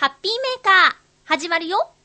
ハッピーメーカー、始まるよ。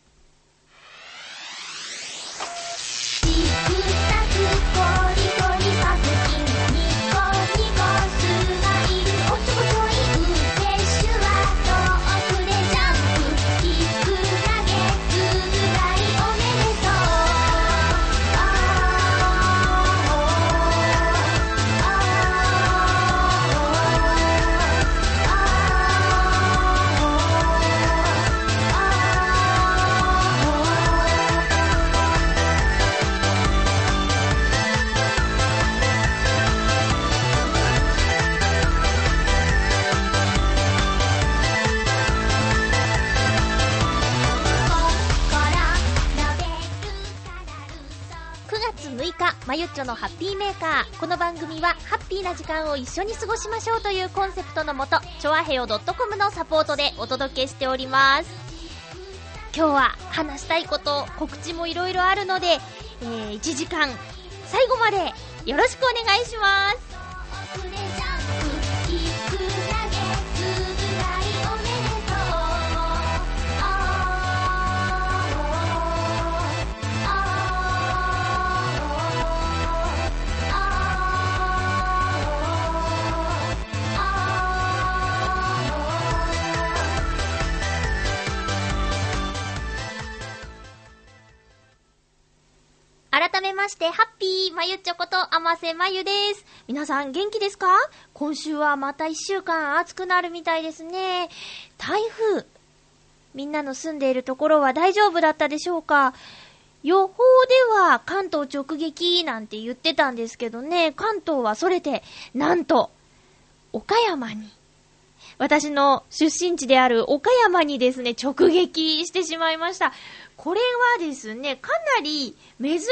所、のハッピーメーカー。この番組は、ハッピーな時間を一緒に過ごしましょうというコンセプトのもと、ちょあへよ .com のサポートでお届けしております。今日は話したいこと、告知もいろいろあるので、えー、1時間、最後までよろしくお願いします。改めまして、ハッピーまゆちょこと、あませまゆです。皆さん元気ですか？今週はまた一週間暑くなるみたいですね。台風。みんなの住んでいるところは大丈夫だったでしょうか？予報では関東直撃なんて言ってたんですけどね、関東はそれて、なんと、岡山に私の出身地である岡山にですね、直撃してしまいました。これはですね、かなり珍し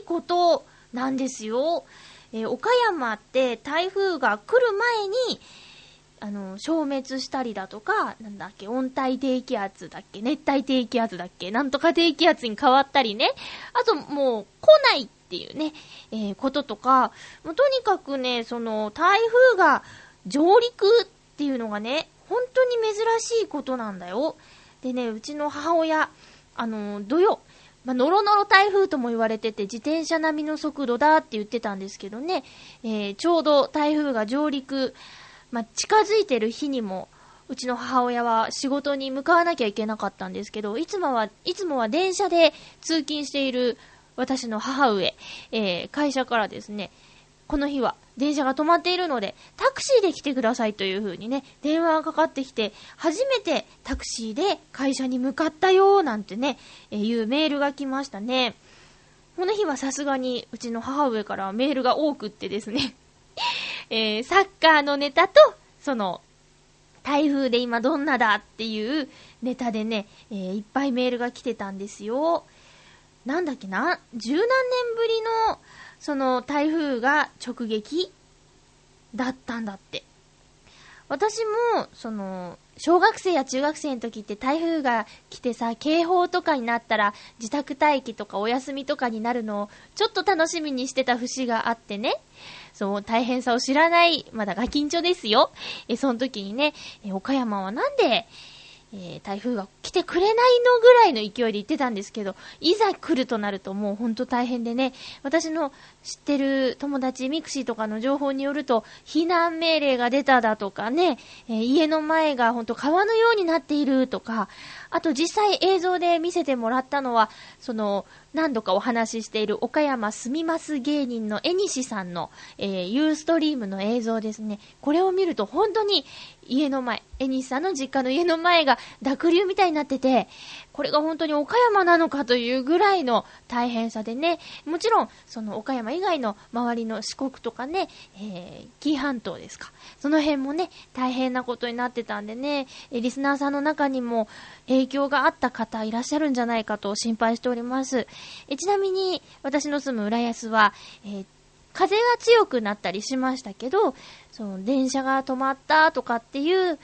いことなんですよ。えー岡山って台風が来る前に、あの、消滅したりだとか、なんだっけ、温帯低気圧だっけ、熱帯低気圧だっけ、なんとか低気圧に変わったりね。あともう来ないっていうね、えーこととか、もうとにかくね、その台風が上陸っていうのがね、本当に珍しいことなんだよ。でね、うちの母親、あの、土曜、まあ、ノロノロ台風とも言われてて、自転車並みの速度だって言ってたんですけどね、えーちょうど台風が上陸、まあ、近づいてる日にも、うちの母親は仕事に向かわなきゃいけなかったんですけど、いつもは、いつもは電車で通勤している私の母上、えー会社からですね、この日は電車が止まっているので、タクシーで来てくださいという風にね、電話がかかってきて、初めてタクシーで会社に向かったよ、なんてね、えいうメールが来ましたね。この日はさすがにうちの母上からメールが多くってですね、えーサッカーのネタと、その、台風で今どんなだっていうネタでね、えーいっぱいメールが来てたんですよ。なんだっけな、十何年ぶりの、その台風が直撃だったんだって。私も、その、小学生や中学生の時って台風が来てさ、警報とかになったら自宅待機とかお休みとかになるのをちょっと楽しみにしてた節があってね。そう、大変さを知らない、まだガキンチョですよ。え、その時にね、え、岡山はなんで、えー台風が来てくれないのぐらいの勢いで言ってたんですけど、いざ来るとなるともうほんと大変でね、私の知ってる友達、 mixi とかの情報によると、避難命令が出ただとかね、えー家の前がほんと川のようになっているとか、あと実際映像で見せてもらったのは、その、何度かお話ししている岡山すみます芸人のえにしさんの、えーユーストリームの映像ですね。これを見ると本当に家の前、えにしさんの実家の家の前が濁流みたいになってて、これが本当に岡山なのかというぐらいの大変さでね、もちろん、その岡山以外の周りの四国とかね、えー、紀伊半島ですか。その辺もね、大変なことになってたんでね、えリスナーさんの中にも影響があった方いらっしゃるんじゃないかと心配しております。えちなみに、私の住む浦安は、えー風が強くなったりしましたけど、その電車が止まったとかっていう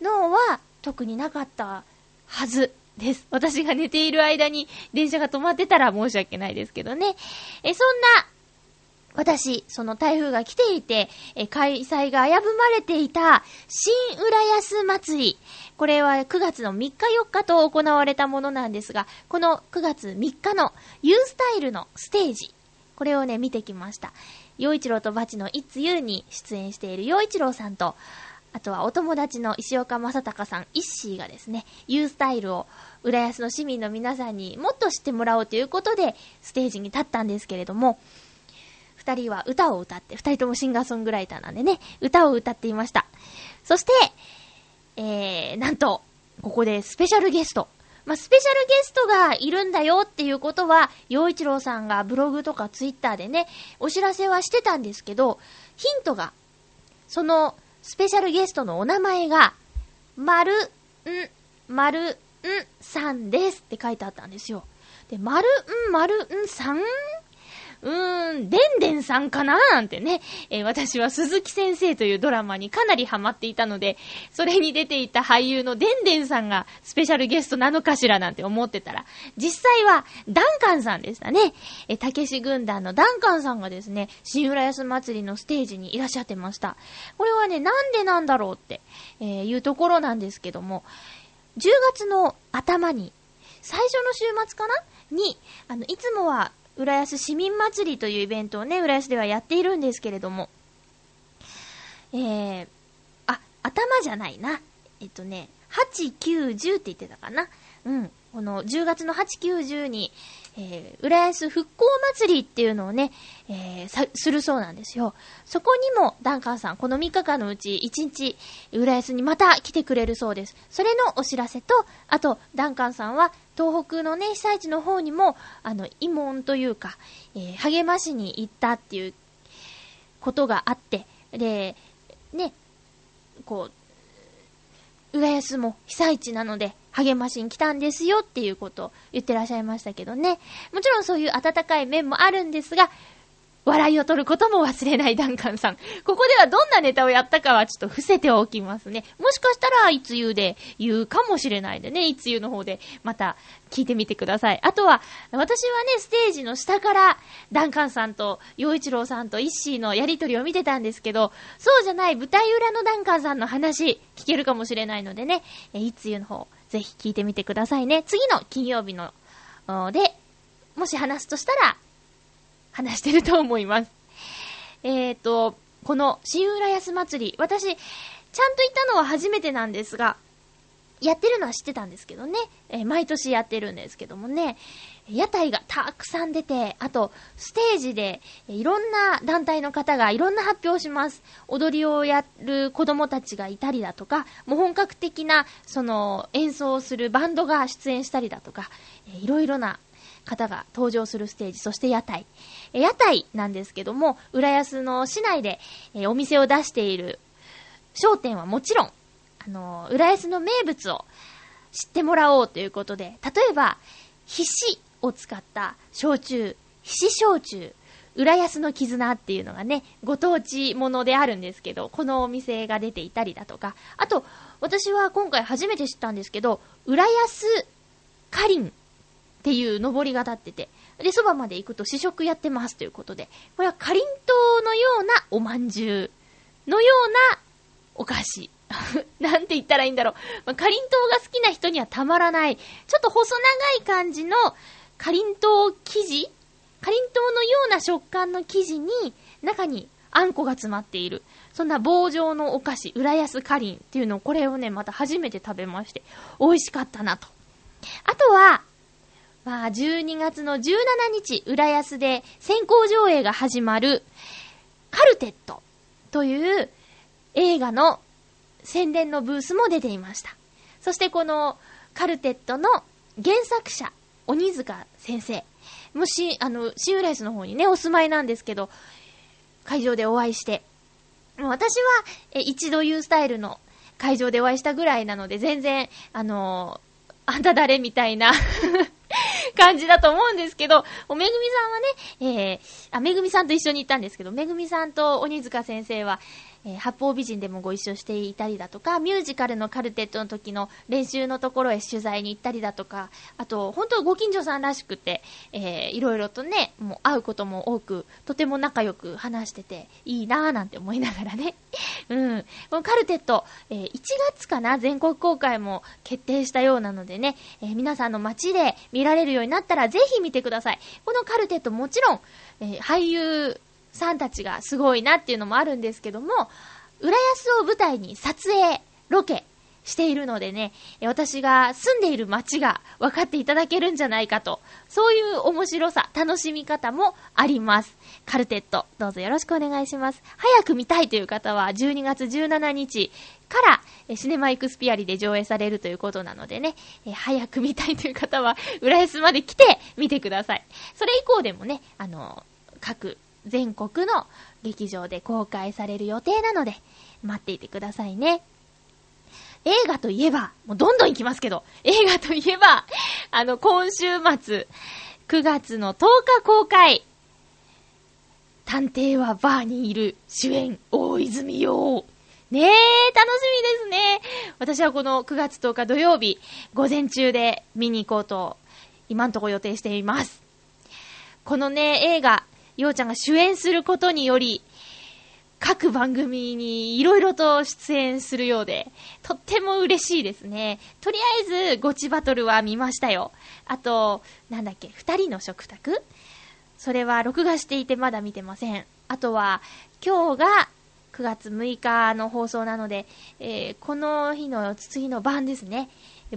のは特になかったはずです。私が寝ている間に電車が止まってたら申し訳ないですけどね。え、そんな私、その台風が来ていて、え開催が危ぶまれていた、新浦安祭り。これは9月の3日4日と行われたものなんですが、この9月3日の U スタイルのステージ。これをね、見てきました。陽一郎とバチの It's You に出演している陽一郎さんと、あとはお友達の石岡正隆さん、イッシーがですね、U スタイルを浦安の市民の皆さんにもっと知ってもらおうということで、ステージに立ったんですけれども、二人は歌を歌って、二人ともシンガーソングライターなんでね、歌を歌っていました。そして、えー、なんと、ここでスペシャルゲスト。まあ、スペシャルゲストがいるんだよっていうことは、洋一郎さんがブログとかツイッターでね、お知らせはしてたんですけど、ヒントが、そのスペシャルゲストのお名前が、まるん、まるさんですって書いてあったんですよ。で、まるん、まるんさん？うーん、でんでんさんかななんてね、えー私は鈴木先生というドラマにかなりハマっていたので、それに出ていた俳優のでんでんさんがスペシャルゲストなのかしらなんて思ってたら、実際はダンカンさんでしたね。えー、たけし軍団のダンカンさんがですね、新浦安祭りのステージにいらっしゃってました。これはね、なんでなんだろうって、えーいうところなんですけども、10月の頭に、最初の週末かな？に、あの、いつもは、浦安市民祭りというイベントをね、浦安ではやっているんですけれども、えー、あ、頭じゃないな。えっとね、8、9、10って言ってたかな。うん。この10月の8、9、10に、えー、浦安復興祭りっていうのをね、えー、するそうなんですよ。そこにも、ダンカンさん、この3日間のうち1日、浦安にまた来てくれるそうです。それのお知らせと、あと、ダンカンさんは、東北のね、被災地の方にも、あの、慰問というか、えー励ましに行ったっていうことがあって、で、ね、こう、浦安も被災地なので励ましに来たんですよっていうことを言ってらっしゃいましたけどね。もちろんそういう温かい面もあるんですが、笑いを取ることも忘れないダンカンさん。ここではどんなネタをやったかはちょっと伏せておきますね。もしかしたら、いつ言うで言うかもしれないでね、いつ言うの方でまた聞いてみてください。あとは、私はね、ステージの下から、ダンカンさんと、洋一郎さんとイッシーのやりとりを見てたんですけど、そうじゃない舞台裏のダンカンさんの話、聞けるかもしれないのでね、いつ言うの方、ぜひ聞いてみてくださいね。次の金曜日の、で、もし話すとしたら、話してると思います。えーと、この新浦安祭り、私、ちゃんと行ったのは初めてなんですが、やってるのは知ってたんですけどね、えー毎年やってるんですけどもね、屋台がたくさん出て、あと、ステージで、いろんな団体の方がいろんな発表をします。踊りをやる子供たちがいたりだとか、もう本格的な、その、演奏をするバンドが出演したりだとか、いろいろな方が登場するステージ、そして屋台。屋台なんですけども、浦安の市内で、お店を出している商店はもちろん、あの浦安の名物を知ってもらおうということで、例えば、ひしを使った焼酎、ひし焼酎、浦安の絆っていうのがね、ご当地ものであるんですけど、このお店が出ていたりだとか、あと、私は今回初めて知ったんですけど、浦安かりんっていう上りが立ってて、で、そばまで行くと試食やってますということで、これはかりんとうのようなおまんじゅうのようなお菓子。なんて言ったらいいんだろう。まあ、かりんとうが好きな人にはたまらない、ちょっと細長い感じのかりんとう生地？かりんとうのような食感の生地に、中にあんこが詰まっている。そんな棒状のお菓子、浦安かりんっていうのを、これをね、また初めて食べまして、美味しかったなと。あとは、まあ、12月の17日、浦安で先行上映が始まる、カルテットという映画の宣伝のブースも出ていました。そしてこのカルテットの原作者、鬼塚先生。もし、あの、シン浦安の方にね、お住まいなんですけど、会場でお会いして、もう私は、え、一度言うスタイルの会場でお会いしたぐらいなので、全然、あのあんた誰みたいな 感じだと思うんですけど、おめぐみさんはね、えー、あ、めぐみさんと一緒に行ったんですけど、めぐみさんと鬼塚先生は、えー八方美人でもご一緒していたりだとか、ミュージカルのカルテットの時の練習のところへ取材に行ったりだとか、あと、本当ご近所さんらしくて、えーいろいろとね、もう会うことも多く、とても仲良く話してて、いいなぁなんて思いながらね。うん。このカルテット、えー1月かな、全国公開も決定したようなのでね、えー皆さんの街で見られるようになったらぜひ見てください。このカルテットもちろん、えー俳優さんたちがすごいなっていうのもあるんですけども、浦安を舞台に撮影、ロケしているのでね、私が住んでいる街が分かっていただけるんじゃないかと、そういう面白さ、楽しみ方もあります。カルテット、どうぞよろしくお願いします。早く見たいという方は、12月17日から、シネマエクスピアリで上映されるということなのでね、早く見たいという方は、浦安まで来て見てください。それ以降でもね、あの各全国の劇場で公開される予定なので、待っていてくださいね。映画といえば、もうどんどん行きますけど、映画といえば、あの、今週末、9月の10日公開、探偵はバーにいる主演、大泉洋。ねえ、楽しみですね。私はこの9月10日土曜日、午前中で見に行こうと、今んとこ予定しています。このね、映画、ようちゃんが主演することにより、各番組にいろいろと出演するようで、とっても嬉しいですね。とりあえず、ゴチバトルは見ましたよ。あと、なんだっけ、二人の食卓？それは録画していてまだ見てません。あとは、今日が9月6日の放送なので、えーこの日の次の晩ですね。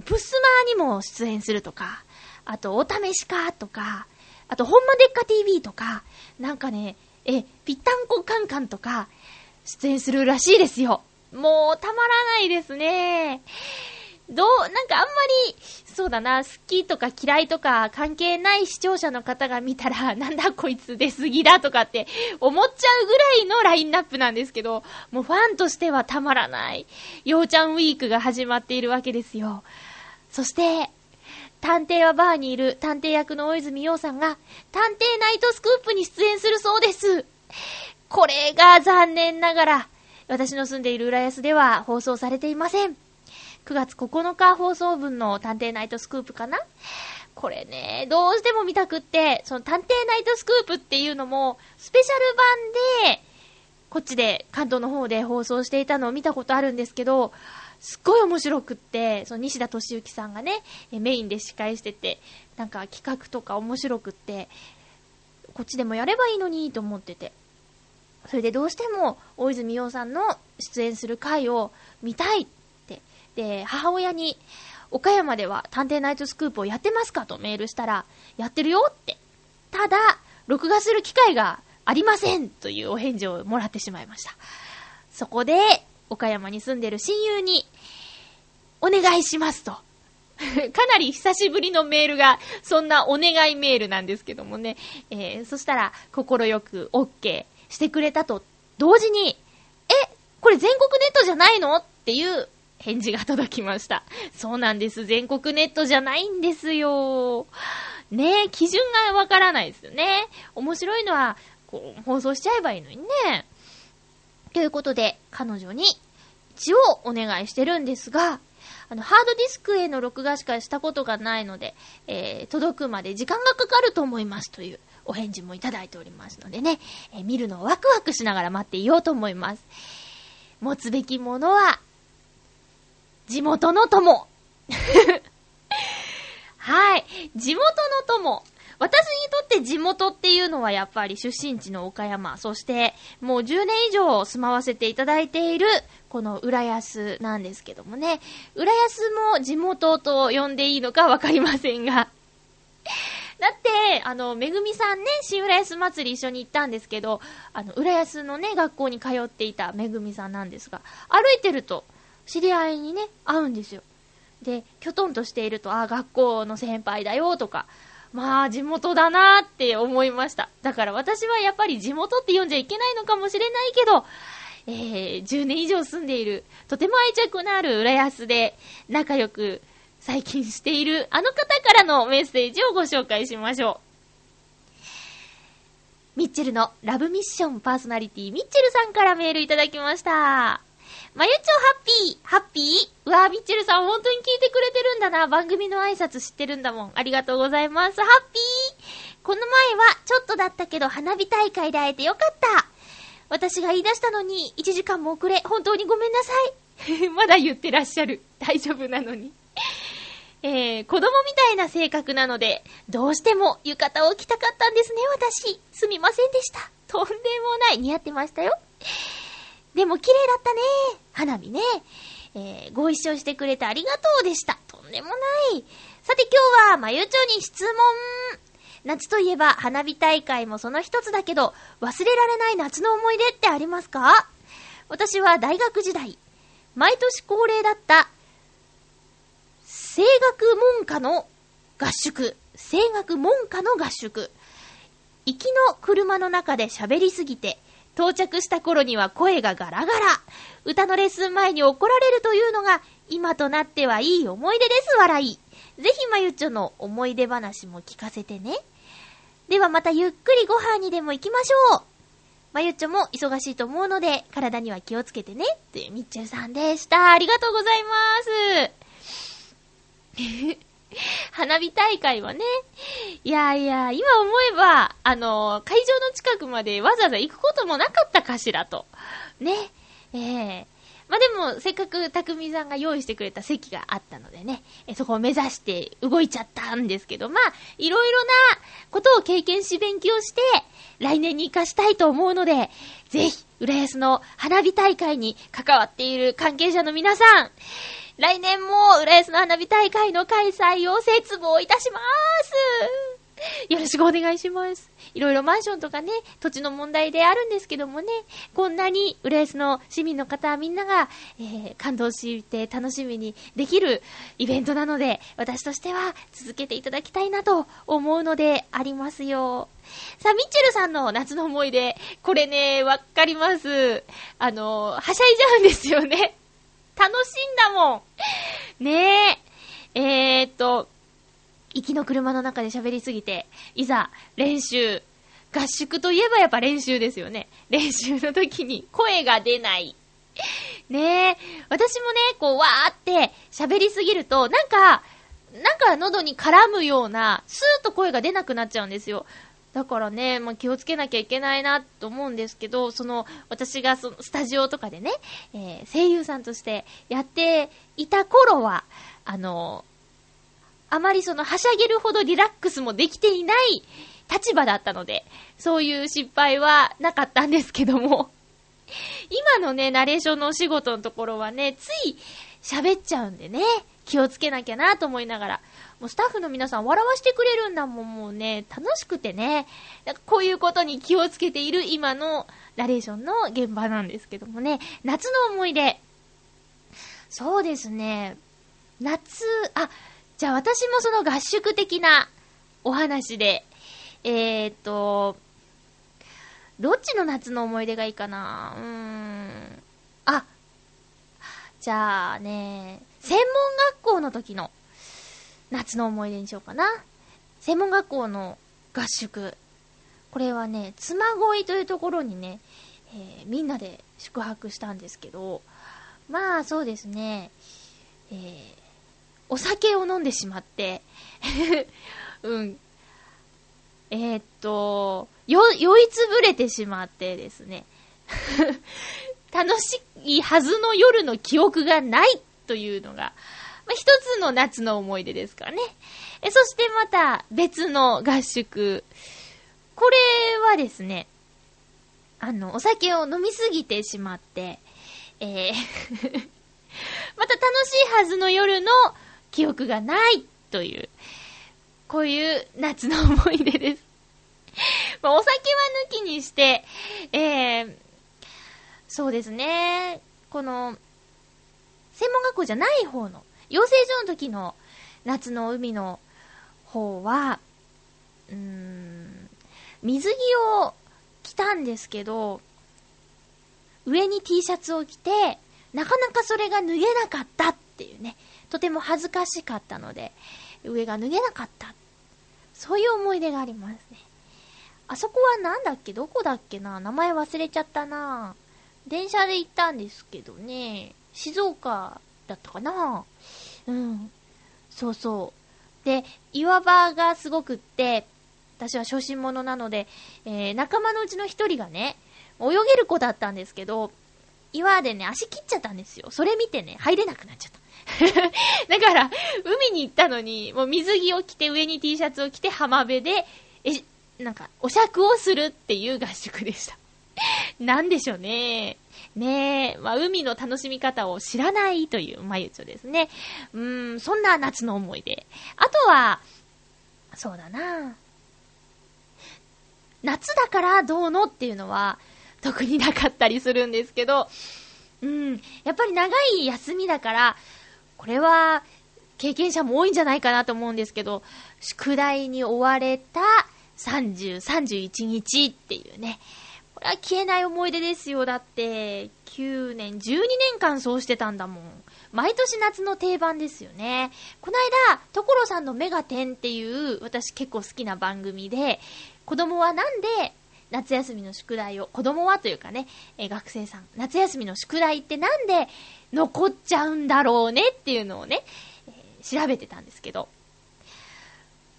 プスマーにも出演するとか、あと、お試しかとか、あと、ほんまでっか TV とか、なんかね、え、ぴったんこカンカンとか、出演するらしいですよ。もう、たまらないですね。どう、なんかあんまり、そうだな、好きとか嫌いとか関係ない視聴者の方が見たら、なんだこいつ出過ぎだとかって思っちゃうぐらいのラインナップなんですけど、もうファンとしてはたまらない、ようちゃんウィークが始まっているわけですよ。そして、探偵はバーにいる探偵役の大泉洋さんが、探偵ナイトスクープに出演するそうです。これが残念ながら、私の住んでいる浦安では放送されていません。9月9日放送分の探偵ナイトスクープかな？これね、どうしても見たくって、その探偵ナイトスクープっていうのも、スペシャル版で、こっちで、関東の方で放送していたのを見たことあるんですけど、すっごい面白くって、その西田敏行さんがね、メインで司会してて、なんか企画とか面白くって、こっちでもやればいいのにと思ってて。それでどうしても大泉洋さんの出演する回を見たいって。で、母親に、岡山では探偵ナイトスクープをやってますかとメールしたら、やってるよって。ただ、録画する機会がありませんというお返事をもらってしまいました。そこで、岡山に住んでる親友に、お願いしますと。かなり久しぶりのメールが、そんなお願いメールなんですけどもね。えー、そしたら、心よく OK してくれたと同時に、え、これ全国ネットじゃないのっていう返事が届きました。そうなんです。全国ネットじゃないんですよ。ねえ、基準がわからないですよね。面白いのは、こう、放送しちゃえばいいのにね。ということで、彼女に一応お願いしてるんですが、あの、ハードディスクへの録画しかしたことがないので、えー、届くまで時間がかかると思いますというお返事もいただいておりますのでね、えー見るのをワクワクしながら待っていようと思います。持つべきものは、地元の友。はい。地元の友。私にとって地元っていうのはやっぱり出身地の岡山、そしてもう10年以上住まわせていただいているこの浦安なんですけどもね、浦安も地元と呼んでいいのかわかりませんが。だって、あの、めぐみさんね、新浦安祭り一緒に行ったんですけど、あの、浦安のね、学校に通っていためぐみさんなんですが、歩いてると、知り合いにね、会うんですよ。で、きょとんとしていると、あ、学校の先輩だよ、とか、まあ、地元だなーって思いました。だから私はやっぱり地元って呼んじゃいけないのかもしれないけど、えー、10年以上住んでいる、とても愛着のある浦安で、仲良く最近しているあの方からのメッセージをご紹介しましょう。ミッチェルのラブミッションパーソナリティ、ミッチェルさんからメールいただきました。まゆちょハッピー、ハッピーうわー、ミッチェルさん本当に聞いてくれてるんだな。番組の挨拶知ってるんだもん。ありがとうございます。ハッピーこの前はちょっとだったけど花火大会で会えてよかった。私が言い出したのに1時間も遅れ、本当にごめんなさい。まだ言ってらっしゃる。大丈夫なのに。えー、子供みたいな性格なので、どうしても浴衣を着たかったんですね、私。すみませんでした。とんでもない。似合ってましたよ。でも綺麗だったね。花火ね。えー、ご一緒してくれてありがとうでした。とんでもない。さて今日は、まゆちょに質問。夏といえば花火大会もその一つだけど、忘れられない夏の思い出ってありますか？私は大学時代、毎年恒例だった、声楽文化の合宿。声楽文化の合宿。行きの車の中で喋りすぎて、到着した頃には声がガラガラ。歌のレッスン前に怒られるというのが、今となってはいい思い出です、笑い。ぜひまゆちょの思い出話も聞かせてね。ではまたゆっくりご飯にでも行きましょう。まゆっちょも忙しいと思うので、体には気をつけてね。って、みっちゅうさんでした。ありがとうございます。花火大会はね、いやいや、今思えば、あの、会場の近くまでわざわざ行くこともなかったかしらと。ね。ええまあ、でも、せっかく匠さんが用意してくれた席があったのでね、えそこを目指して動いちゃったんですけど、まあ、いろいろなことを経験し勉強して、来年に活かしたいと思うので、ぜひ、浦安の花火大会に関わっている関係者の皆さん、来年も浦安の花火大会の開催を切望いたします。よろしくお願いします。いろいろマンションとかね、土地の問題であるんですけどもね、こんなに浦安の市民の方みんなが、えー感動して楽しみにできるイベントなので、私としては続けていただきたいなと思うのでありますよ。さあ、ミッチェルさんの夏の思い出、これね、わかります。あの、はしゃいじゃうんですよね。楽しいんだもん。ねえ。えー、っと、行きの車の中で喋りすぎて、いざ、練習。合宿といえばやっぱ練習ですよね。練習の時に声が出ない。ねえ。私もね、こう、わーって喋りすぎると、なんか、なんか喉に絡むような、スーッと声が出なくなっちゃうんですよ。だからね、まあ、気をつけなきゃいけないなと思うんですけど、その、私がそのスタジオとかでね、えー声優さんとしてやっていた頃は、あの、あまりその、はしゃげるほどリラックスもできていない立場だったので、そういう失敗はなかったんですけども、今のね、ナレーションのお仕事のところはね、つい喋っちゃうんでね、気をつけなきゃなと思いながら、もうスタッフの皆さん笑わしてくれるんだもん、もうね、楽しくてね、なんかこういうことに気をつけている今のナレーションの現場なんですけどもね、夏の思い出。そうですね、夏、あ、じゃあ私もその合宿的なお話で、えーっと、どっちの夏の思い出がいいかな？うーん。あ、じゃあね、専門学校の時の夏の思い出にしようかな。専門学校の合宿。これはね、妻恋というところにね、えーみんなで宿泊したんですけど、まあそうですね、えーお酒を飲んでしまって、うん。えーっと、よ、酔いつぶれてしまってですね、楽しいはずの夜の記憶がないというのが、まあ、一つの夏の思い出ですからね。え、そしてまた別の合宿。これはですね、あの、お酒を飲みすぎてしまって、えー また楽しいはずの夜の記憶がないという、こういう夏の思い出です。まあ、お酒は抜きにして、えー、そうですね、この、専門学校じゃない方の、養成所の時の夏の海の方は、うーん、水着を着たんですけど、上に T シャツを着て、なかなかそれが脱げなかったっていうね、とても恥ずかしかったので、上が脱げなかった。そういう思い出がありますね。あそこはなんだっけ？どこだっけな？名前忘れちゃったな。電車で行ったんですけどね、静岡だったかな。うん。そうそう。で、岩場がすごくって、私は初心者なので、えー仲間のうちの一人がね、泳げる子だったんですけど、岩でね、足切っちゃったんですよ。それ見てね、入れなくなっちゃった。だから、海に行ったのに、もう水着を着て、上に T シャツを着て、浜辺で、え、なんか、お酌をするっていう合宿でした。なんでしょうね。ねえ、まあ、海の楽しみ方を知らないという、まゆちょですね。うーん、そんな夏の思い出。あとは、そうだな夏だからどうのっていうのは、特になかったりするんですけど、うん、やっぱり長い休みだから、これは、経験者も多いんじゃないかなと思うんですけど、宿題に追われた30、31日っていうね。これは消えない思い出ですよ。だって、9年、12年間そうしてたんだもん。毎年夏の定番ですよね。この間、所さんのメガテンっていう、私結構好きな番組で、子供はなんで夏休みの宿題を、子供はというかね、え学生さん、夏休みの宿題ってなんで残っちゃうんだろうねっていうのをね、えー調べてたんですけど、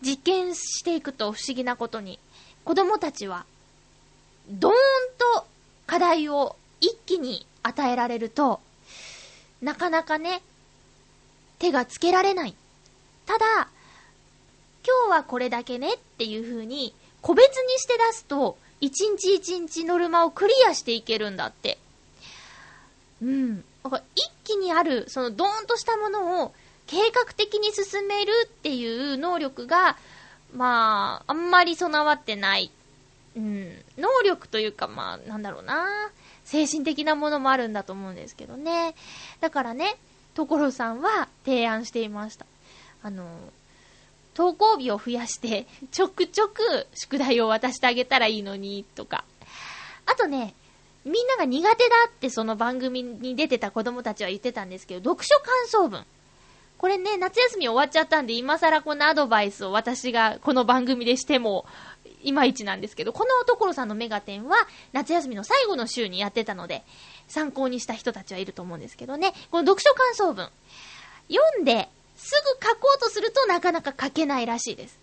実験していくと不思議なことに、子供たちは、ドーンと課題を一気に与えられると、なかなかね、手がつけられない。ただ、今日はこれだけねっていう風に、個別にして出すと、一日一日ノルマをクリアしていけるんだって。うん。一気にある、そのドーンとしたものを計画的に進めるっていう能力が、まあ、あんまり備わってない。うん。能力というか、まあ、なんだろうな。精神的なものもあるんだと思うんですけどね。だからね、所さんは提案していました。あの、投稿日を増やして、ちょくちょく宿題を渡してあげたらいいのに、とか。あとね、みんなが苦手だってその番組に出てた子供たちは言ってたんですけど、読書感想文。これね、夏休み終わっちゃったんで、今更このアドバイスを私がこの番組でしても、いまいちなんですけど、この所さんのメガテンは、夏休みの最後の週にやってたので、参考にした人たちはいると思うんですけどね、この読書感想文。読んで、すぐ書こうとするとなかなか書けないらしいです。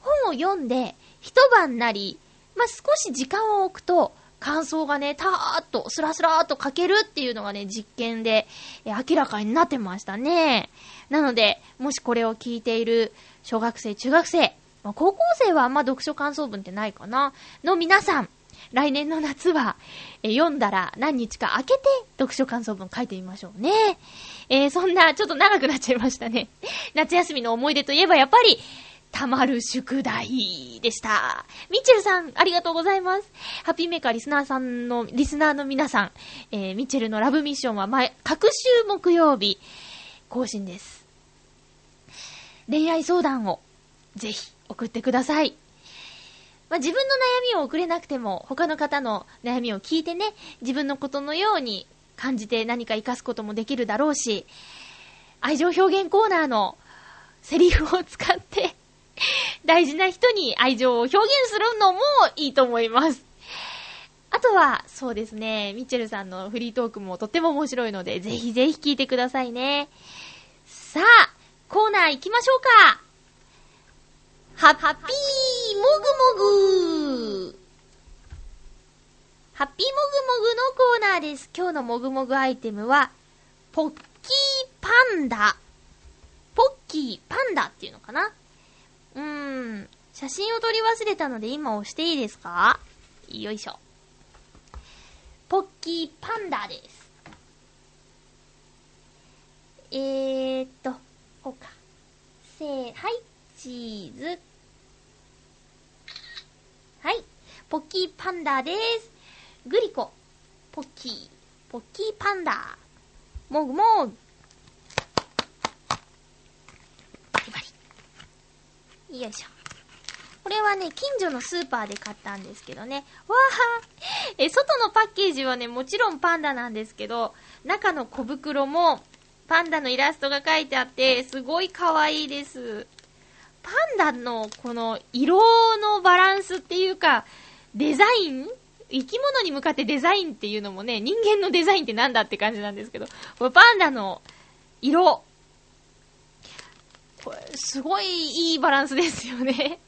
本を読んで、一晩なり、まあ、少し時間を置くと、感想がね、たーっと、スラスラーっと書けるっていうのがね、実験で、え明らかになってましたね。なので、もしこれを聞いている小学生、中学生、まあ、高校生はあんま読書感想文ってないかな、の皆さん、来年の夏は、え読んだら何日か空けて読書感想文書いてみましょうね。えー、そんな、ちょっと長くなっちゃいましたね。夏休みの思い出といえばやっぱり、たまる宿題でした。ミッチェルさん、ありがとうございます。ハッピーメーカーリスナーさんの、リスナーの皆さん、えー、ミッチェルのラブミッションは毎、各週木曜日、更新です。恋愛相談を、ぜひ、送ってください。まあ、自分の悩みを送れなくても、他の方の悩みを聞いてね、自分のことのように感じて何か活かすこともできるだろうし、愛情表現コーナーのセリフを使って、大事な人に愛情を表現するのもいいと思います。あとは、そうですね、ミッチェルさんのフリートークもとっても面白いので、ぜひぜひ聞いてくださいね。さあ、コーナー行きましょうか。ハッピーもぐもぐハッピーもぐもぐのコーナーです。今日のもぐもぐアイテムは、ポッキーパンダ。ポッキーパンダっていうのかな？うーん。写真を撮り忘れたので今押していいですか？よいしょ。ポッキーパンダです。えーっと、こうか。せー、はい、チーズ。はい、ポッキーパンダです。グリコ、ポッキー、ポッキーパンダ。もぐもぐ。バリバリ。よいしょ。これはね、近所のスーパーで買ったんですけどね。わーえ、外のパッケージはね、もちろんパンダなんですけど、中の小袋もパンダのイラストが書いてあって、すごい可愛いです。パンダのこの色のバランスっていうか、デザイン？生き物に向かってデザインっていうのもね、人間のデザインってなんだって感じなんですけど、これパンダの色。これ、すごいいいバランスですよね。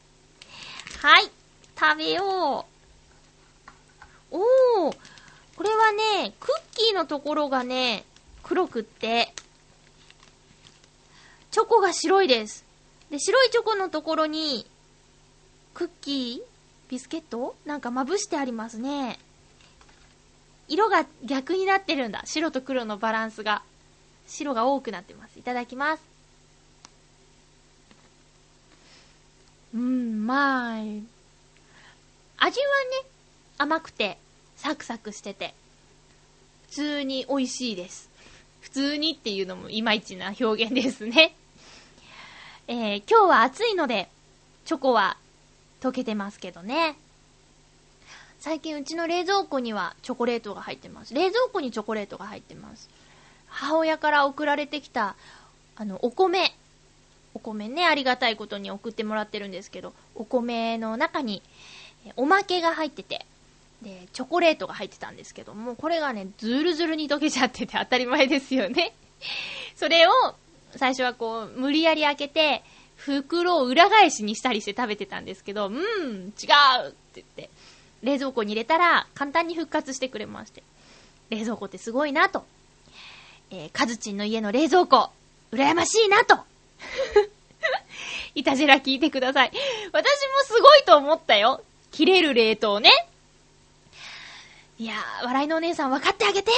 はい。食べよう。おー。これはね、クッキーのところがね、黒くって、チョコが白いです。で、白いチョコのところに、クッキービスケットなんかまぶしてありますね。色が逆になってるんだ。白と黒のバランスが。白が多くなってます。いただきます。うん、まい。味はね、甘くて、サクサクしてて、普通に美味しいです。普通にっていうのもいまいちな表現ですね。えー、今日は暑いので、チョコは溶けてますけどね。最近うちの冷蔵庫にはチョコレートが入ってます。冷蔵庫にチョコレートが入ってます。母親から送られてきた、あの、お米。お米ね、ありがたいことに送ってもらってるんですけど、お米の中に、おまけが入ってて、で、チョコレートが入ってたんですけども、これがね、ずるずるに溶けちゃってて当たり前ですよね。それを、最初はこう、無理やり開けて、袋を裏返しにしたりして食べてたんですけど、うーん、違うって言って、冷蔵庫に入れたら簡単に復活してくれまして。冷蔵庫ってすごいなと。えー、カズチンの家の冷蔵庫、羨ましいなと。いたじら聞いてください。私もすごいと思ったよ。切れる冷凍ね。いやー、笑いのお姉さん分かってあげて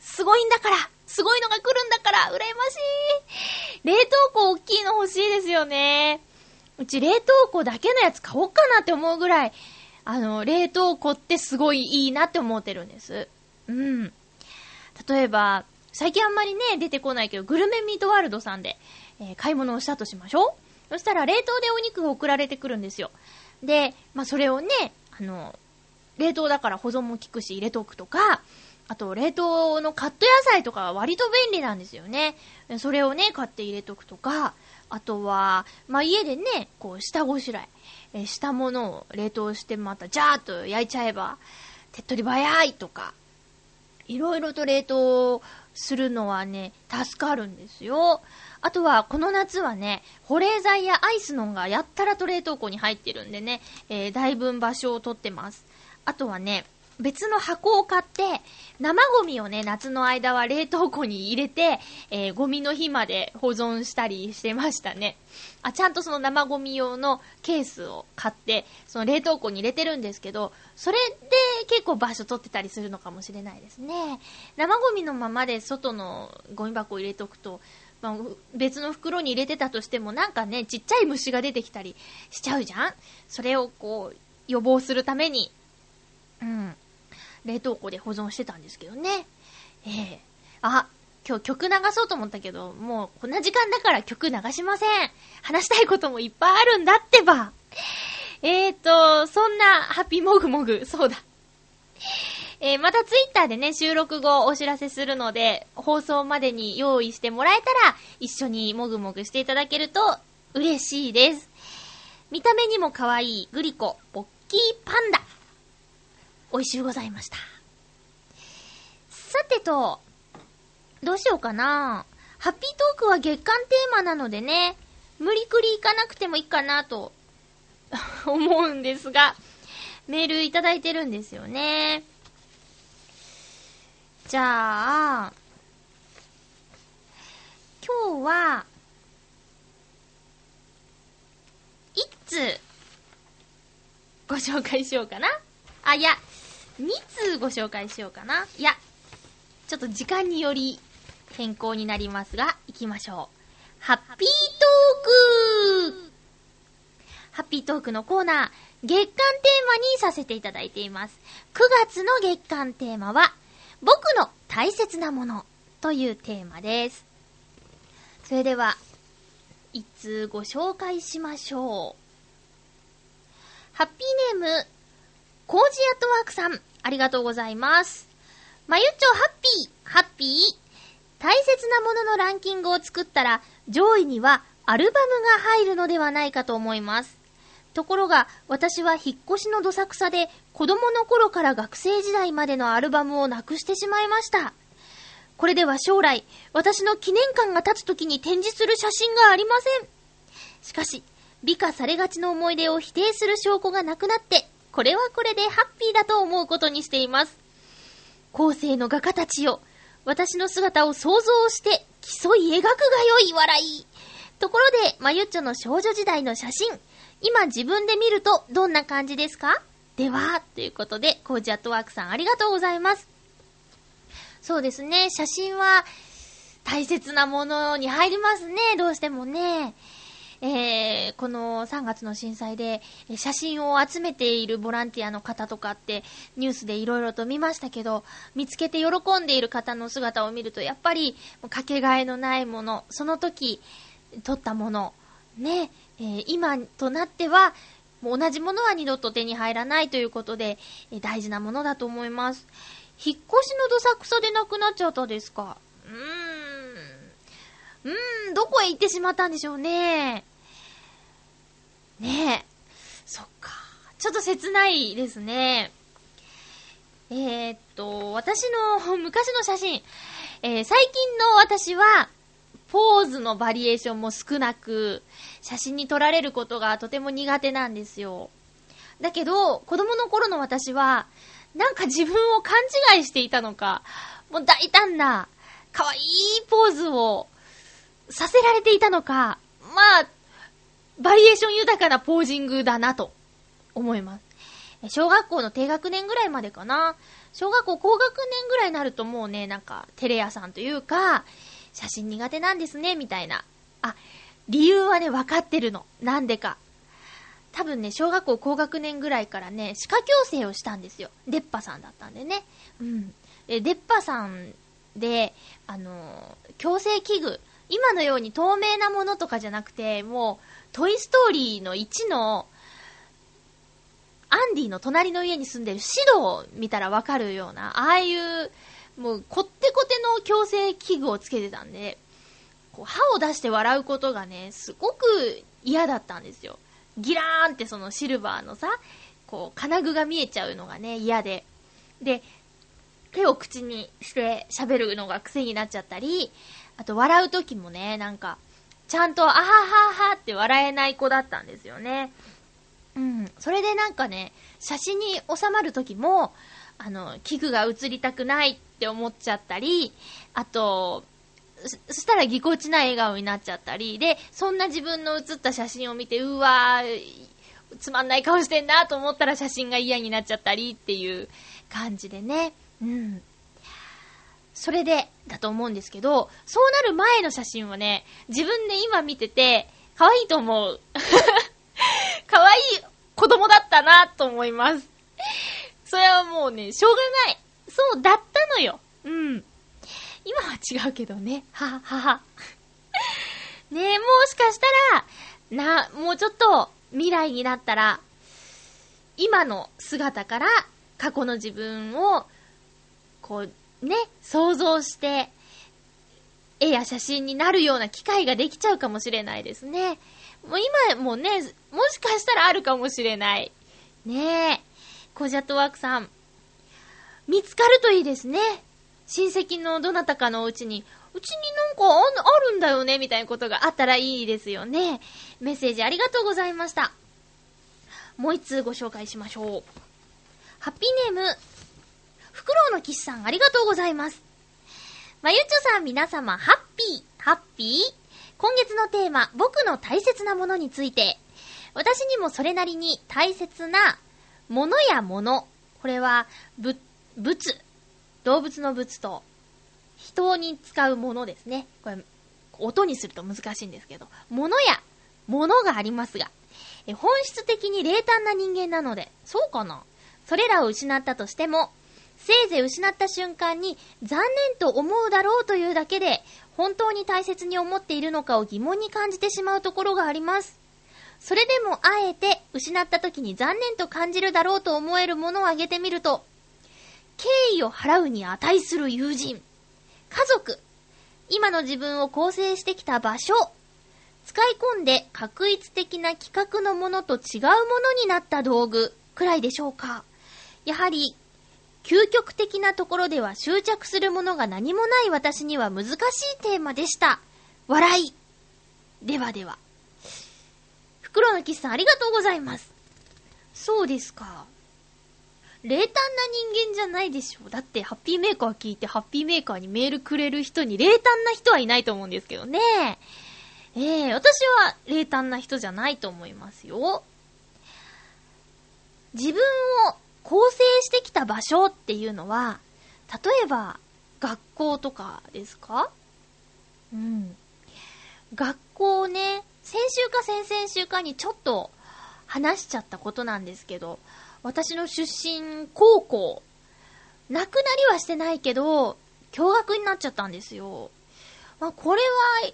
すごいんだからすごいのが来るんだから羨ましい冷凍庫大きいの欲しいですよね。うち冷凍庫だけのやつ買おうかなって思うぐらい、あの、冷凍庫ってすごいいいなって思ってるんです。うん。例えば、最近あんまりね、出てこないけど、グルメミートワールドさんで、えー買い物をしたとしましょうそしたら冷凍でお肉が送られてくるんですよ。で、まあ、それをね、あの、冷凍だから保存も効くし入れとくとか、あと冷凍のカット野菜とかは割と便利なんですよね。それをね、買って入れとくとか、あとは、まあ、家でね、こう、下ごしらえ、えしたものを冷凍してまた、ジャーっと焼いちゃえば、手っ取り早いとか、いろいろと冷凍するのはね、助かるんですよ。あとは、この夏はね、保冷剤やアイスのがやったらと冷凍庫に入ってるんでね、えー、だいぶ場所を取ってます。あとはね、別の箱を買って、生ゴミをね、夏の間は冷凍庫に入れて、えーゴミの日まで保存したりしてましたね。あ、ちゃんとその生ゴミ用のケースを買って、その冷凍庫に入れてるんですけど、それで結構場所取ってたりするのかもしれないですね。生ゴミのままで外のゴミ箱を入れとくと、まあ、別の袋に入れてたとしてもなんかね、ちっちゃい虫が出てきたりしちゃうじゃんそれをこう、予防するために、うん。冷凍庫で保存してたんですけどね。ええあ、今日曲流そうと思ったけど、もうこんな時間だから曲流しません。話したいこともいっぱいあるんだってば。えーと、そんなハッピーモグモグ、そうだ。えーまたツイッターでね、収録後お知らせするので、放送までに用意してもらえたら、一緒にもぐもぐしていただけると嬉しいです。見た目にも可愛いグリコ、ポッキーパンダ。美味しゅうございました。さてと、どうしようかな。ハッピートークは月間テーマなのでね、無理くり行かなくてもいいかなと 思うんですが、メールいただいてるんですよね。じゃあ、今日は、一通、ご紹介しようかな。あ、いや、二通ご紹介しようかな。いや、ちょっと時間により変更になりますが、行きましょう。ハッピートークハッピートークのコーナー、月間テーマにさせていただいています。9月の月間テーマは、僕の大切なものというテーマです。それでは、一通ご紹介しましょう。ハッピーネーム、コージアットワークさん、ありがとうございます。まゆっちょハッピー、ハッピー。大切なもののランキングを作ったら、上位にはアルバムが入るのではないかと思います。ところが、私は引っ越しのどさくさで、子供の頃から学生時代までのアルバムをなくしてしまいました。これでは将来、私の記念館が立つ時に展示する写真がありません。しかし、美化されがちの思い出を否定する証拠がなくなって、これはこれでハッピーだと思うことにしています。後世の画家たちよ、私の姿を想像して競い描くがよい笑い。ところで、まゆっちょの少女時代の写真、今自分で見るとどんな感じですか？では、ということで、コージアットワークさんありがとうございます。そうですね、写真は大切なものに入りますね、どうしてもね。えー、この3月の震災で写真を集めているボランティアの方とかってニュースでいろいろと見ましたけど、見つけて喜んでいる方の姿を見るとやっぱりかけがえのないもの、その時撮ったもの、ね、えー今となってはもう同じものは二度と手に入らないということで、えー大事なものだと思います。引っ越しのどさくさでなくなっちゃったですか？うーん。うーん、どこへ行ってしまったんでしょうね。ねえ。そっか。ちょっと切ないですね。えー、っと、私の 昔の写真、えー最近の私は、ポーズのバリエーションも少なく、写真に撮られることがとても苦手なんですよ。だけど、子供の頃の私は、なんか自分を勘違いしていたのか、もう大胆な、可愛いポーズをさせられていたのか、まあ、バリエーション豊かなポージングだなと思います。小学校の低学年ぐらいまでかな。小学校高学年ぐらいになるともうね、なんか、テレ屋さんというか、写真苦手なんですね、みたいな。あ、理由はね、分かってるの。なんでか。多分ね、小学校高学年ぐらいからね、歯科矯正をしたんですよ。出っ歯さんだったんでね。うん。で、出っ歯さんで、あのー矯正器具、今のように透明なものとかじゃなくて、もう、トイストーリーの1の、アンディの隣の家に住んでるシドを見たらわかるような、ああいう、もう、こってこての矯正器具をつけてたんで、こう歯を出して笑うことがね、すごく嫌だったんですよ。ギラーンってそのシルバーのさ、こう、金具が見えちゃうのがね、嫌で。で、手を口にして喋るのが癖になっちゃったり、あと笑う時もね、なんか、ちゃんと、あはははって笑えない子だったんですよね。うん。それでなんかね、写真に収まる時も、あの、器具が映りたくないって思っちゃったり、あと、そしたらぎこちない笑顔になっちゃったり、で、そんな自分の写った写真を見て、うわー、つまんない顔してんなと思ったら写真が嫌になっちゃったりっていう感じでね。うん。それで、だと思うんですけど、そうなる前の写真はね、自分で今見てて、可愛いと思う。可愛い子供だったなと思います。それはもうね、しょうがない。そうだったのよ。うん。今は違うけどね。ははは。ねえ、もしかしたら、な、もうちょっと未来になったら、今の姿から過去の自分を、こう、ね、想像して、絵や写真になるような機会ができちゃうかもしれないですね。もう今もね、もしかしたらあるかもしれない。ねえ。コジャットワークさん。見つかるといいですね。親戚のどなたかのお家に、うちになんかあるんだよね、みたいなことがあったらいいですよね。メッセージありがとうございました。もう一通ご紹介しましょう。ハッピーネーム、フクロウの騎士さんありがとうございます。まゆちょさん皆様、ハッピー、ハッピー今月のテーマ、僕の大切なものについて。私にもそれなりに大切なものやもの。これは、ぶ、物。動物の物と、人に使うものですね。これ、音にすると難しいんですけど、ものや、ものがありますが、え本質的に冷淡な人間なので、そうかな？それらを失ったとしても、せいぜい失った瞬間に残念と思うだろうというだけで、本当に大切に思っているのかを疑問に感じてしまうところがあります。それでもあえて失った時に残念と感じるだろうと思えるものを挙げてみると、敬意を払うに値する友人、家族、今の自分を構成してきた場所、使い込んで確一的な規格のものと違うものになった道具くらいでしょうか。やはり、究極的なところでは執着するものが何もない私には難しいテーマでした。笑い。ではでは。袋のキスさんありがとうございます。そうですか。冷淡な人間じゃないでしょ。だって、ハッピーメーカー聞いて、ハッピーメーカーにメールくれる人に冷淡な人はいないと思うんですけどね。ええ私は冷淡な人じゃないと思いますよ。自分を構成してきた場所っていうのは、例えば、学校とかですか？うん。学校ね、先週か先々週かにちょっと話しちゃったことなんですけど、私の出身高校、なくなりはしてないけど、驚愕になっちゃったんですよ。まあ、これは、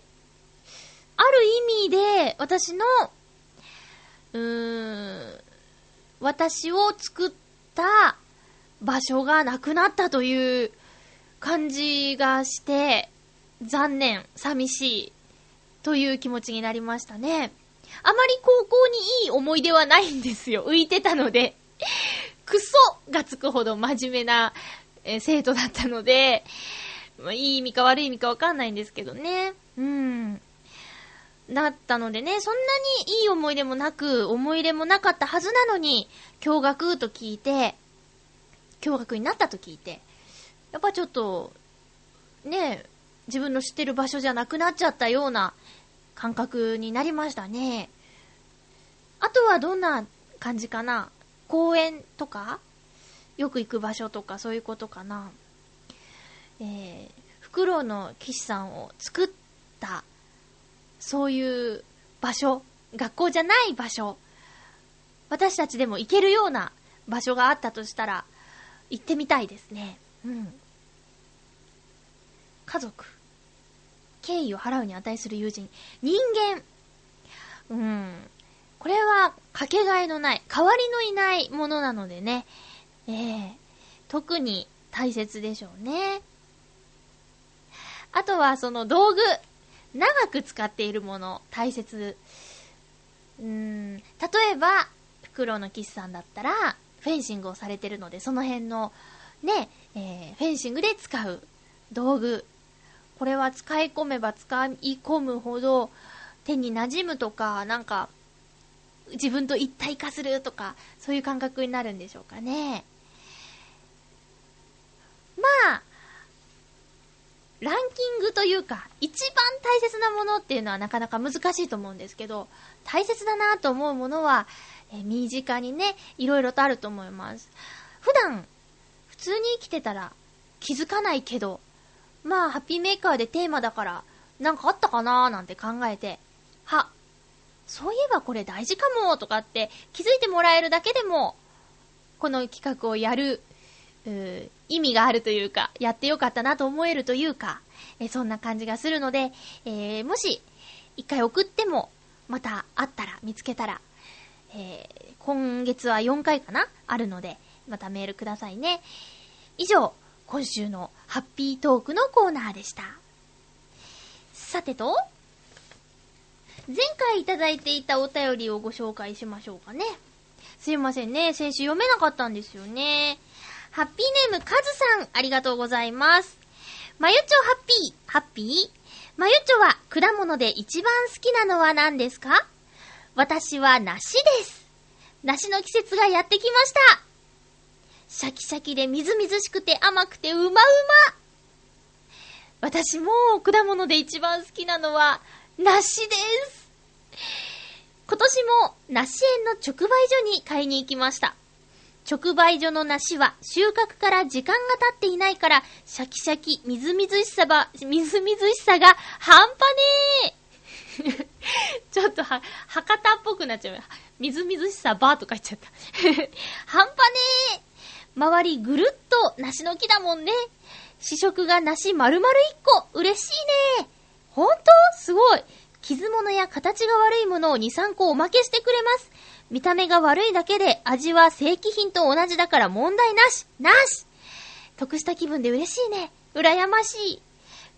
ある意味で、私の、うーん、私を作った場所がなくなったという感じがして、残念、寂しい、という気持ちになりましたね。あまり高校にいい思い出はないんですよ。浮いてたので。クソがつくほど真面目な、え生徒だったので、まあ、いい意味か悪い意味かわかんないんですけどね。うん。だったのでね、そんなにいい思い出もなく、思い入れもなかったはずなのに、驚愕と聞いて、驚愕になったと聞いて、やっぱちょっと、ね、自分の知ってる場所じゃなくなっちゃったような感覚になりましたね。あとはどんな感じかな？公園とか？よく行く場所とかそういうことかな？えー、フクロウの騎士さんを作った、そういう場所、学校じゃない場所、私たちでも行けるような場所があったとしたら、行ってみたいですね。うん。家族。敬意を払うに値する友人。人間。うん。これは、かけがえのない、代わりのいないものなのでね。ええ特に大切でしょうね。あとは、その道具。長く使っているもの、大切。うーん。例えば、フクロウのキスさんだったら、フェンシングをされてるので、その辺の、ね、えーフェンシングで使う道具。これは使い込めば使い込むほど手に馴染むとか、なんか、自分と一体化するとか、そういう感覚になるんでしょうかね。まあ、ランキングというか、一番大切なものっていうのはなかなか難しいと思うんですけど、大切だなと思うものは、え身近にね、いろいろとあると思います。普段、普通に生きてたら気づかないけど、まあ、ハッピーメーカーでテーマだから、なんかあったかなーなんて考えて、は、そういえばこれ大事かもとかって気づいてもらえるだけでも、この企画をやる、う意味があるというか、やってよかったなと思えるというか、えそんな感じがするので、えーもし、一回送っても、またあったら、見つけたら、えー今月は4回かなあるので、またメールくださいね。以上、今週のハッピートークのコーナーでした。さてと、前回いただいていたお便りをご紹介しましょうかね。すいませんね、先週読めなかったんですよね。ハッピーネームカズさん、ありがとうございます。まゆちょハッピー、ハッピー？まゆちょは果物で一番好きなのは何ですか？私は梨です。梨の季節がやってきました。シャキシャキでみずみずしくて甘くてうまうま。私も果物で一番好きなのは梨です。今年も梨園の直売所に買いに行きました。直売所の梨は収穫から時間が経っていないから、シャキシャキ、みずみずしさば、みずみずしさが半端ねえ ちょっとは、博多っぽくなっちゃう。みずみずしさばとか言っちゃった。半端ねえ周りぐるっと梨の木だもんね。試食が梨丸々一個。嬉しいね。ほんとすごい。傷物や形が悪いものを2、3個おまけしてくれます。見た目が悪いだけで味は正規品と同じだから問題なし。なし得した気分で嬉しいね。羨ましい。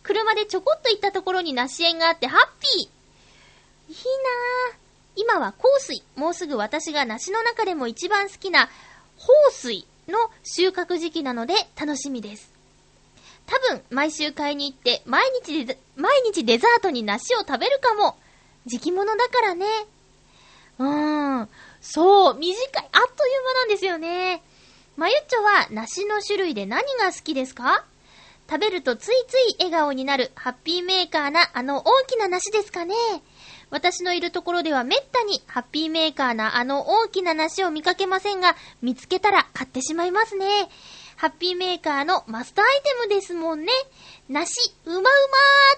車でちょこっと行ったところに梨園があってハッピー。いいなぁ。今は香水。もうすぐ私が梨の中でも一番好きな宝水の収穫時期なので楽しみです。多分、毎週買いに行って、毎日デ、毎日デザートに梨を食べるかも。時期物だからね。うーん。そう、短い。あっという間なんですよね。まゆっちょは梨の種類で何が好きですか？食べるとついつい笑顔になるハッピーメーカーなあの大きな梨ですかね？私のいるところではめったにハッピーメーカーなあの大きな梨を見かけませんが、見つけたら買ってしまいますね。ハッピーメーカーのマストアイテムですもんね。梨、うまうま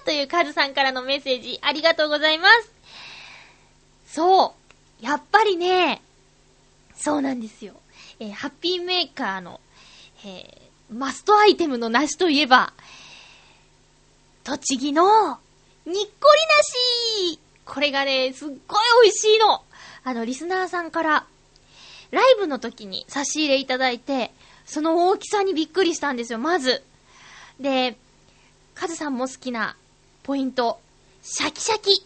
ーというカズさんからのメッセージありがとうございます。そう。やっぱりね、そうなんですよ。えーハッピーメーカーの、えーマストアイテムの梨といえば、栃木の、にっこり梨これがね、すっごい美味しいのあの、リスナーさんから、ライブの時に差し入れいただいて、その大きさにびっくりしたんですよ、まず。で、カズさんも好きなポイント、シャキシャキ。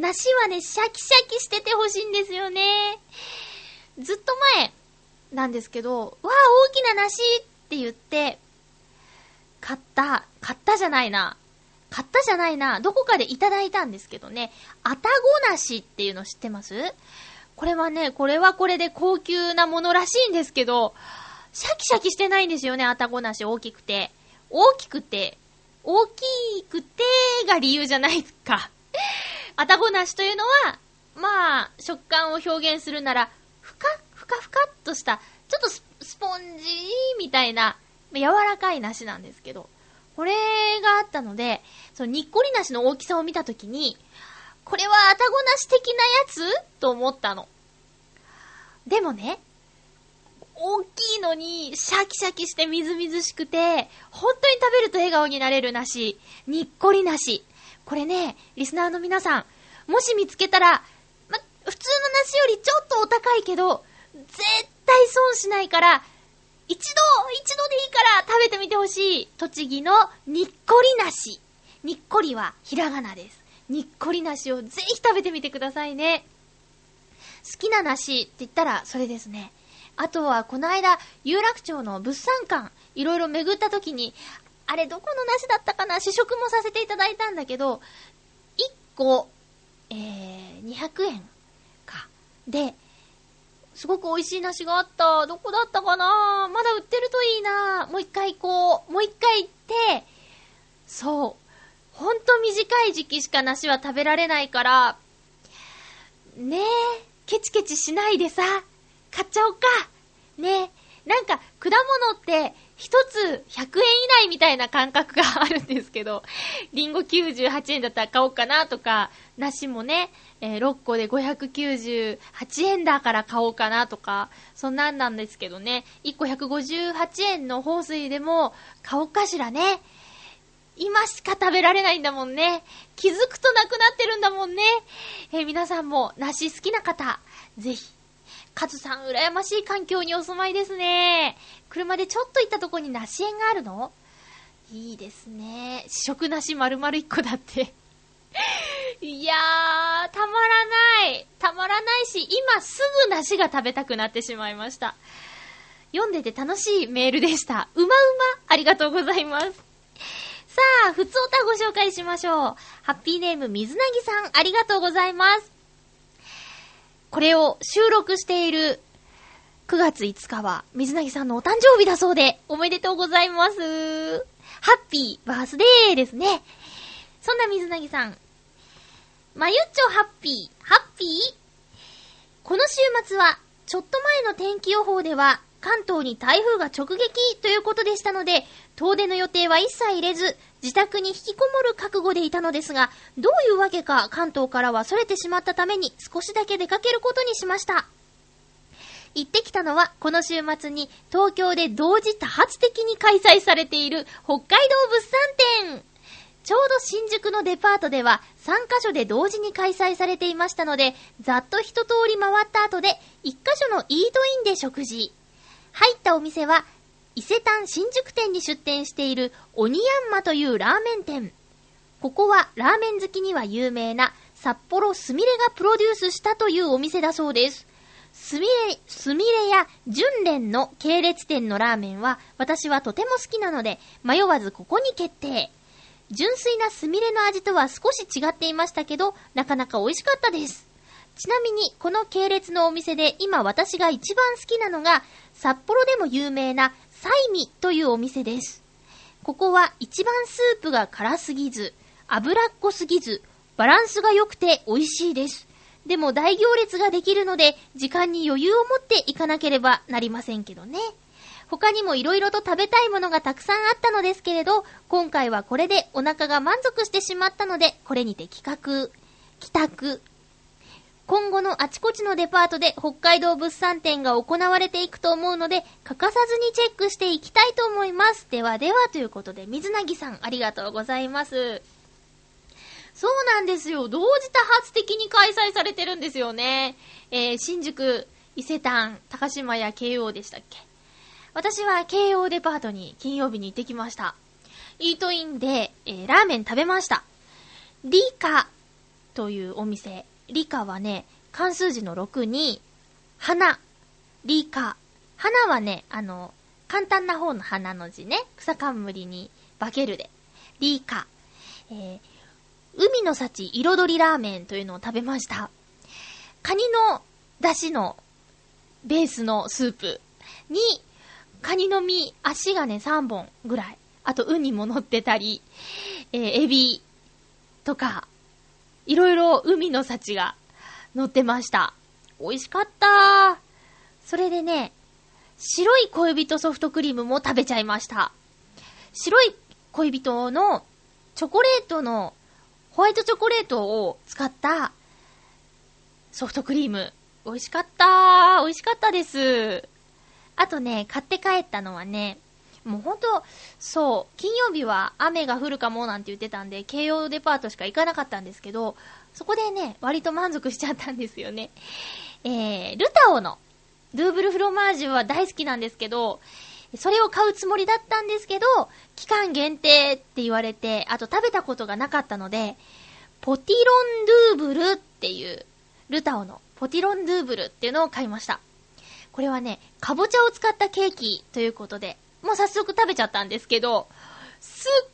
梨はね、シャキシャキしててほしいんですよね。ずっと前なんですけど、わあ、大きな梨って言って、買った、買ったじゃないな。買ったじゃないな。どこかでいただいたんですけどね。あたご梨っていうの知ってます？これはね、これはこれで高級なものらしいんですけど、シャキシャキしてないんですよね、あたご梨大きくて。大きくて、大きくてが理由じゃないか。あたご梨というのは、まあ、食感を表現するなら、ふか、ふかふかっとした、ちょっとスポンジみたいな、柔らかい梨なんですけど、これがあったので、そのにっこり梨の大きさを見たときに、これはあたご梨的なやつ？と思ったの。でもね、大きいのに、シャキシャキしてみずみずしくて、本当に食べると笑顔になれる梨、にっこり梨。これね、リスナーの皆さん、もし見つけたら、ま、普通の梨よりちょっとお高いけど、絶対損しないから、一度、一度でいいから食べてみてほしい。栃木のにっこり梨。にっこりはひらがなです。にっこり梨をぜひ食べてみてくださいね。好きな梨って言ったらそれですね。あとはこの間、有楽町の物産館、いろいろ巡った時に、あれどこの梨だったかな？試食もさせていただいたんだけど、1個、えー、200円か。で、すごく美味しい梨があった。どこだったかな？まだ売ってるといいなもう一回行こう。もう一回行って、そう。ほんと短い時期しか梨は食べられないから、ねえ、ケチケチしないでさ、買っちゃおうか。ねえ、なんか、果物って、一つ100円以内みたいな感覚があるんですけど、リンゴ98円だったら買おうかなとか、梨もね、えー6個で598円だから買おうかなとか、そんなんなんですけどね、1個158円の放水でも買おうかしらね。今しか食べられないんだもんね。気づくとなくなってるんだもんね。えー皆さんも梨好きな方、ぜひ。カズさん、羨ましい環境にお住まいですね。車でちょっと行ったとこに梨園があるの？いいですね。試食梨丸々1個だって。いやー、たまらない。たまらないし、今すぐ梨が食べたくなってしまいました。読んでて楽しいメールでした。うまうま、ありがとうございます。さあ、ふつおたご紹介しましょう。ハッピーネーム水なぎさん、ありがとうございます。これを収録している9月5日は水なぎさんのお誕生日だそうで、おめでとうございます。ハッピーバースデーですね。そんな水なぎさん。まゆっちょハッピー、ハッピー？この週末は、ちょっと前の天気予報では、関東に台風が直撃ということでしたので、遠出の予定は一切入れず、自宅に引きこもる覚悟でいたのですが、どういうわけか関東からは逸れてしまったために少しだけ出かけることにしました。行ってきたのは、この週末に東京で同時多発的に開催されている北海道物産展。ちょうど新宿のデパートでは3カ所で同時に開催されていましたので、ざっと一通り回った後で1カ所のイートインで食事。入ったお店は、伊勢丹新宿店に出店している鬼ヤンマというラーメン店。ここはラーメン好きには有名な札幌すみれがプロデュースしたというお店だそうです。すみれ、すみれや純連の系列店のラーメンは私はとても好きなので迷わずここに決定。純粋なすみれの味とは少し違っていましたけど、なかなか美味しかったです。ちなみに、この系列のお店で今私が一番好きなのが、札幌でも有名なサイミというお店です。ここは一番スープが辛すぎず、脂っこすぎず、バランスが良くて美味しいです。でも大行列ができるので、時間に余裕を持って行かなければなりませんけどね。他にも色々と食べたいものがたくさんあったのですけれど、今回はこれでお腹が満足してしまったので、これにて企画、帰宅。今後のあちこちのデパートで北海道物産展が行われていくと思うので、欠かさずにチェックしていきたいと思います。ではではということで、水なぎさんありがとうございます。そうなんですよ。同時多発的に開催されてるんですよね。えー、新宿、伊勢丹、高島屋、慶応でしたっけ？私は慶応デパートに金曜日に行ってきました。イートインで、えーラーメン食べました。リカというお店。リカはね、関数字の6に、花。リカ。花はね、あの、簡単な方の花の字ね。草冠に化けるで。リカ。えー海の幸彩りラーメンというのを食べました。カニの出汁のベースのスープに、カニの身、足がね、3本ぐらい。あと、ウニも乗ってたり、えーエビとか、いろいろ海の幸が乗ってました。美味しかったそれでね、白い恋人ソフトクリームも食べちゃいました。白い恋人のチョコレートのホワイトチョコレートを使ったソフトクリーム。美味しかった美味しかったです。あとね、買って帰ったのはね、もうほんと、そう、金曜日は雨が降るかもなんて言ってたんで、京王デパートしか行かなかったんですけど、そこでね、割と満足しちゃったんですよね。えー、ルタオのドゥーブルフロマージュは大好きなんですけど、それを買うつもりだったんですけど、期間限定って言われて、あと食べたことがなかったので、ポティロンドゥーブルっていう、ルタオのポティロンドゥーブルっていうのを買いました。これはね、かぼちゃを使ったケーキということで、もう早速食べちゃったんですけど、すっ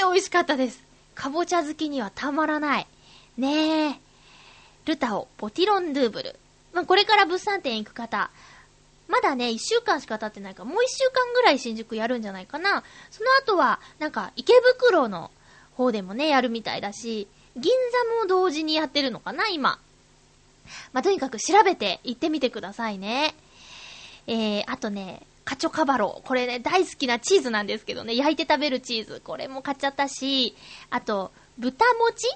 ごい美味しかったです。かぼちゃ好きにはたまらない。ねえ。ルタオ、ポティロンドゥーブル。まあ、これから物産展行く方、まだね、一週間しか経ってないから、もう一週間ぐらい新宿やるんじゃないかな。その後は、なんか、池袋の方でもね、やるみたいだし、銀座も同時にやってるのかな、今。まあ、とにかく調べて行ってみてくださいね。えー、あとね、カチョカバロ。これね、大好きなチーズなんですけどね、焼いて食べるチーズ。これも買っちゃったし、あと、豚餅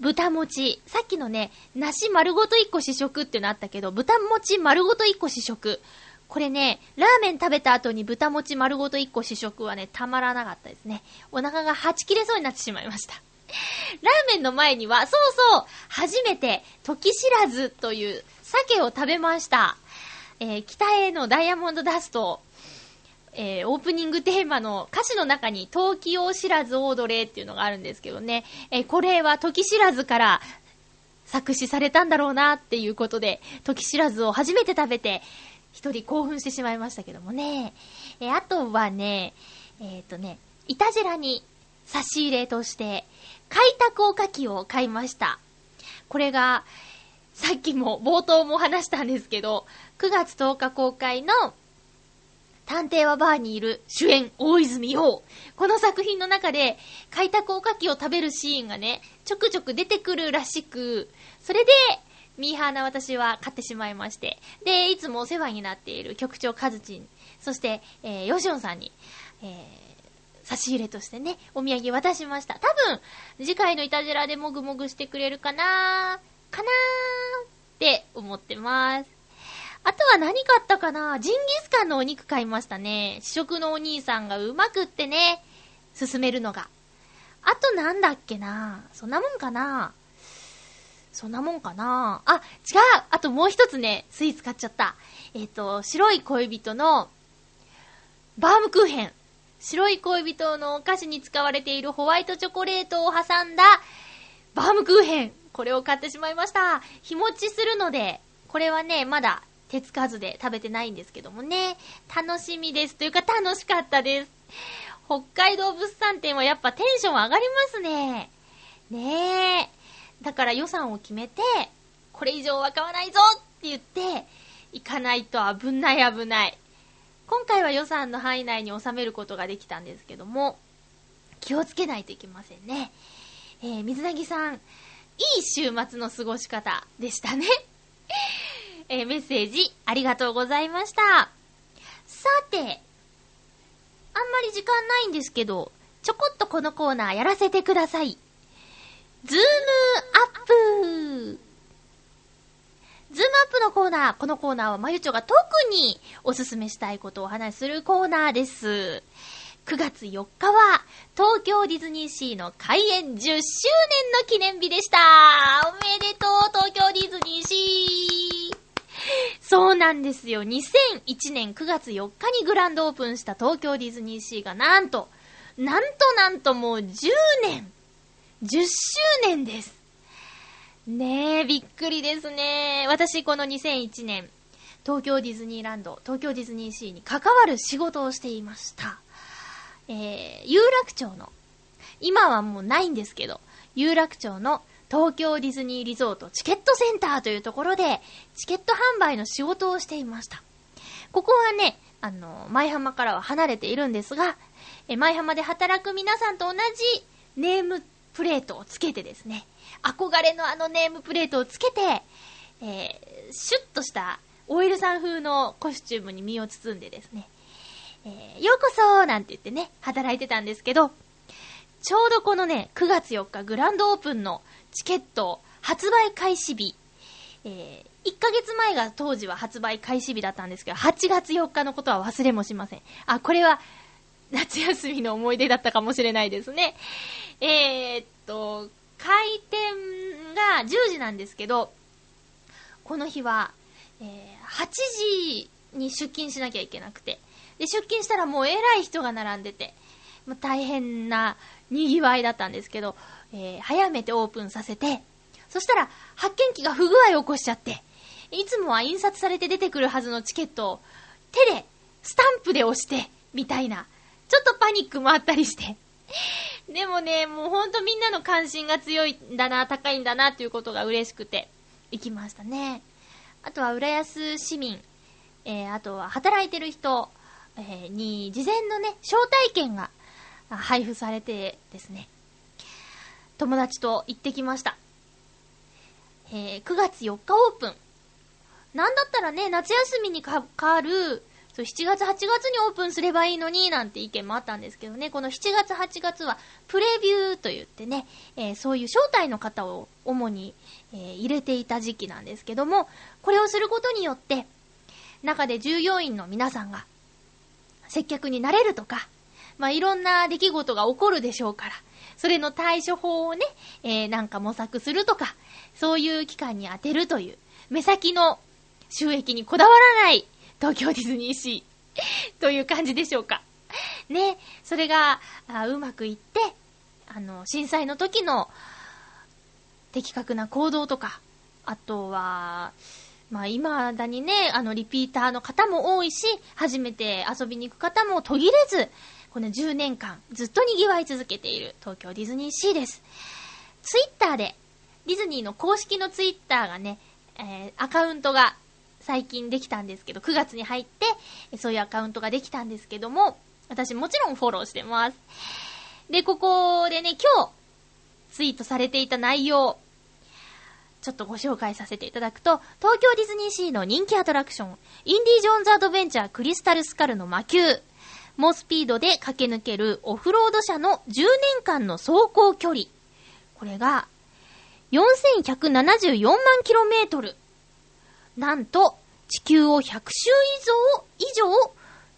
豚餅。さっきのね、梨丸ごと1個試食っていうのあったけど、豚餅丸ごと1個試食。これね、ラーメン食べた後に豚餅丸ごと1個試食はね、たまらなかったですね。お腹がはち切れそうになってしまいました。ラーメンの前には、そうそう、初めて、時知らずという鮭を食べました。えー北へのダイヤモンドダスト、えーオープニングテーマの歌詞の中に、東京知らずオードレーっていうのがあるんですけどね、えーこれは時知らずから作詞されたんだろうなっていうことで、時知らずを初めて食べて、一人興奮してしまいましたけどもね。えーあとはね、えっ、とね、いたじらに差し入れとして、開拓おかきを買いました。これが、さっきも冒頭も話したんですけど、9月10日公開の探偵はバーにいる主演大泉洋。この作品の中で開拓おかきを食べるシーンがね、ちょくちょく出てくるらしく、それで、ミーハーな私は買ってしまいまして。で、いつもお世話になっている局長カズチン、そして、えー、ヨシオンさんに、えー差し入れとしてね、お土産渡しました。多分、次回のイタジラでもぐもぐしてくれるかなかなーって思ってます。あとは何買ったかな？ジンギスカンのお肉買いましたね。試食のお兄さんがうまくってね、進めるのが。あとなんだっけな？そんなもんかな？そんなもんかな？あ、違うあともう一つね、スイーツ買っちゃった。えっ、と、白い恋人の、バームクーヘン。白い恋人のお菓子に使われているホワイトチョコレートを挟んだ、バームクーヘン。これを買ってしまいました。日持ちするので、これはね、まだ手つかずで食べてないんですけどもね、楽しみです。というか楽しかったです。北海道物産展はやっぱテンション上がりますね。ねえ。だから予算を決めて、これ以上は買わないぞって言って、行かないと危ない危ない。今回は予算の範囲内に収めることができたんですけども、気をつけないといけませんね。えー、水なぎさん、いい週末の過ごし方でしたね。えー、メッセージありがとうございました。さて、あんまり時間ないんですけど、ちょこっとこのコーナーやらせてください。ズームアップズームアップのコーナー。このコーナーはまゆちょが特におすすめしたいことをお話しするコーナーです。9月4日は東京ディズニーシーの開園10周年の記念日でした。おめでとう東京ディズニーシー そうなんですよ。2001年9月4日にグランドオープンした東京ディズニーシーがなんと、なんとなんともう10年 !10 周年です。ねえ、びっくりですね。私この2001年、東京ディズニーランド、東京ディズニーシーに関わる仕事をしていました。えー、有楽町の、今はもうないんですけど、有楽町の東京ディズニーリゾートチケットセンターというところで、チケット販売の仕事をしていました。ここはね、あの、舞浜からは離れているんですが、え舞浜で働く皆さんと同じネームプレートをつけてですね、憧れのあのネームプレートをつけて、えー、シュッとした OL さん風のコスチュームに身を包んでですね、えー、ようこそなんて言ってね、働いてたんですけど、ちょうどこのね、9月4日グランドオープンのチケット発売開始日、えー、1ヶ月前が当時は発売開始日だったんですけど、8月4日のことは忘れもしません。あ、これは夏休みの思い出だったかもしれないですね。えー、っと、開店が10時なんですけど、この日は、えー、8時に出勤しなきゃいけなくて、で、出勤したらもう偉い人が並んでて、もう大変な賑わいだったんですけど、えー、早めてオープンさせて、そしたら発見機が不具合を起こしちゃって、いつもは印刷されて出てくるはずのチケットを手で、スタンプで押して、みたいな、ちょっとパニックもあったりして。でもね、もうほんとみんなの関心が強いんだな、高いんだなっていうことが嬉しくて、行きましたね。あとは浦安市民、えー、あとは働いてる人、えー、に事前のね、招待券が配布されてですね、友達と行ってきました。えー、9月4日オープン。なんだったらね、夏休みにかかる、そう、7月8月にオープンすればいいのに、なんて意見もあったんですけどね、この7月8月は、プレビューと言ってね、えー、そういう招待の方を主に、えー、入れていた時期なんですけども、これをすることによって、中で従業員の皆さんが、接客になれるとか、まあ、いろんな出来事が起こるでしょうから、それの対処法をね、えー、なんか模索するとか、そういう期間に当てるという、目先の収益にこだわらない東京ディズニーシー という感じでしょうか。ね、それが、あうまくいって、あの、震災の時の的確な行動とか、あとは、まあ、今だにね、あの、リピーターの方も多いし、初めて遊びに行く方も途切れず、この10年間、ずっと賑わい続けている東京ディズニーシーです。ツイッターで、ディズニーの公式のツイッターがね、えー、アカウントが最近できたんですけど、9月に入って、そういうアカウントができたんですけども、私もちろんフォローしてます。で、ここでね、今日、ツイートされていた内容、ちょっとご紹介させていただくと、東京ディズニーシーの人気アトラクション、インディ・ージョーンズ・アドベンチャー・クリスタル・スカルの魔球、猛スピードで駆け抜けるオフロード車の10年間の走行距離。これが、4174万キロメートル。なんと、地球を100周以上、以上、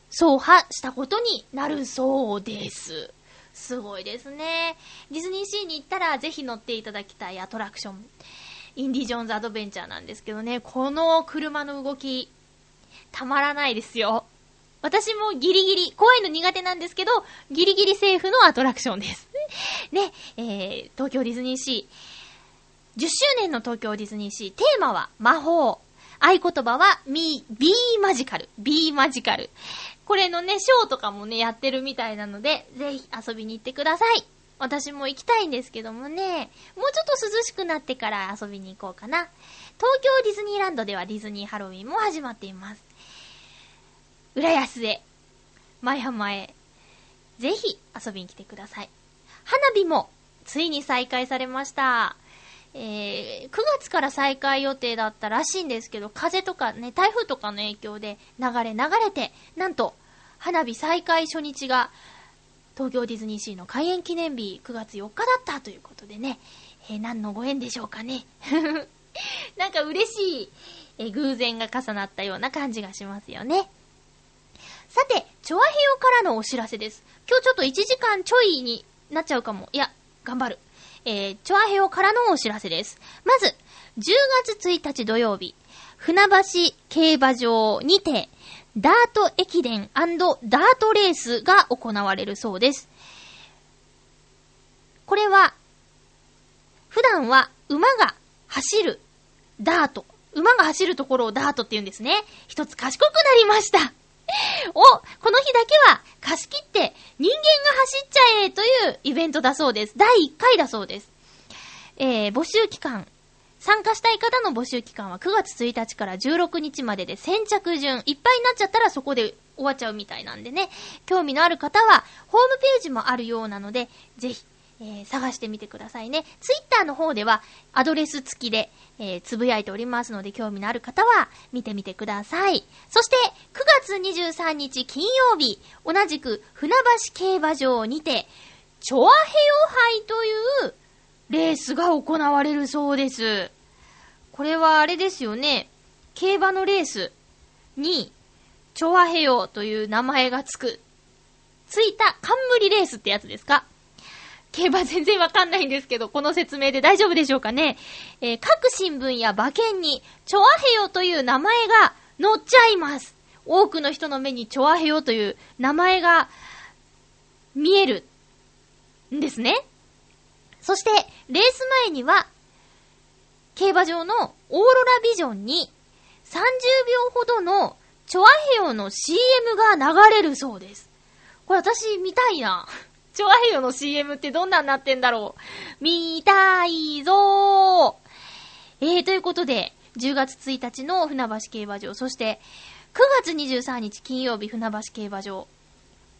走破したことになるそうです。すごいですね。ディズニーシーに行ったらぜひ乗っていただきたいアトラクション。インディ・ジョーンズ・アドベンチャーなんですけどね、この車の動き、たまらないですよ。私もギリギリ、怖いの苦手なんですけど、ギリギリセーフのアトラクションです。ね、えー、東京ディズニーシー。10周年の東京ディズニーシー、テーマは魔法。合言葉は、み、ビーマジカル。ビーマジカル。これのね、ショーとかもね、やってるみたいなので、ぜひ遊びに行ってください。私も行きたいんですけどもね、もうちょっと涼しくなってから遊びに行こうかな。東京ディズニーランドではディズニーハロウィンも始まっています。浦安へ、舞浜へ、ぜひ遊びに来てください。花火もついに再開されました。えー、9月から再開予定だったらしいんですけど、風とかね、台風とかの影響で流れ流れて、なんと、花火再開初日が、東京ディズニーシーの開園記念日9月4日だったということでね、えー何のご縁でしょうかね。なんか嬉しい、えー偶然が重なったような感じがしますよね。さて、チョアヘヨからのお知らせです。今日ちょっと1時間ちょいになっちゃうかも。いや、頑張る。えー、チョアヘヨからのお知らせです。まず、10月1日土曜日、船橋競馬場にて、ダート駅伝ダートレースが行われるそうです。これは、普段は馬が走るダート。馬が走るところをダートって言うんですね。一つ賢くなりました。お、この日だけは貸し切って人間が走っちゃえというイベントだそうです。第1回だそうです。えー、募集期間。参加したい方の募集期間は9月1日から16日までで先着順。いっぱいになっちゃったらそこで終わっちゃうみたいなんでね。興味のある方は、ホームページもあるようなので、ぜひ、えー探してみてくださいね。ツイッターの方では、アドレス付きで、えーつぶやいておりますので、興味のある方は、見てみてください。そして、9月23日金曜日、同じく、船橋競馬場にて、チョアヘヨ杯という、レースが行われるそうです。これはあれですよね。競馬のレースに、チョアヘヨという名前がつく、ついた冠レースってやつですか？競馬全然わかんないんですけど、この説明で大丈夫でしょうかね。えー各新聞や馬券に、チョアヘヨという名前が載っちゃいます。多くの人の目にチョアヘヨという名前が見えるんですね。そして、レース前には、競馬場のオーロラビジョンに30秒ほどのチョアヘヨの CM が流れるそうです。これ私見たいな。チョアヘヨの CM ってどんなになってんだろう。見たいぞー。えー、ということで、10月1日の船橋競馬場、そして、9月23日金曜日船橋競馬場。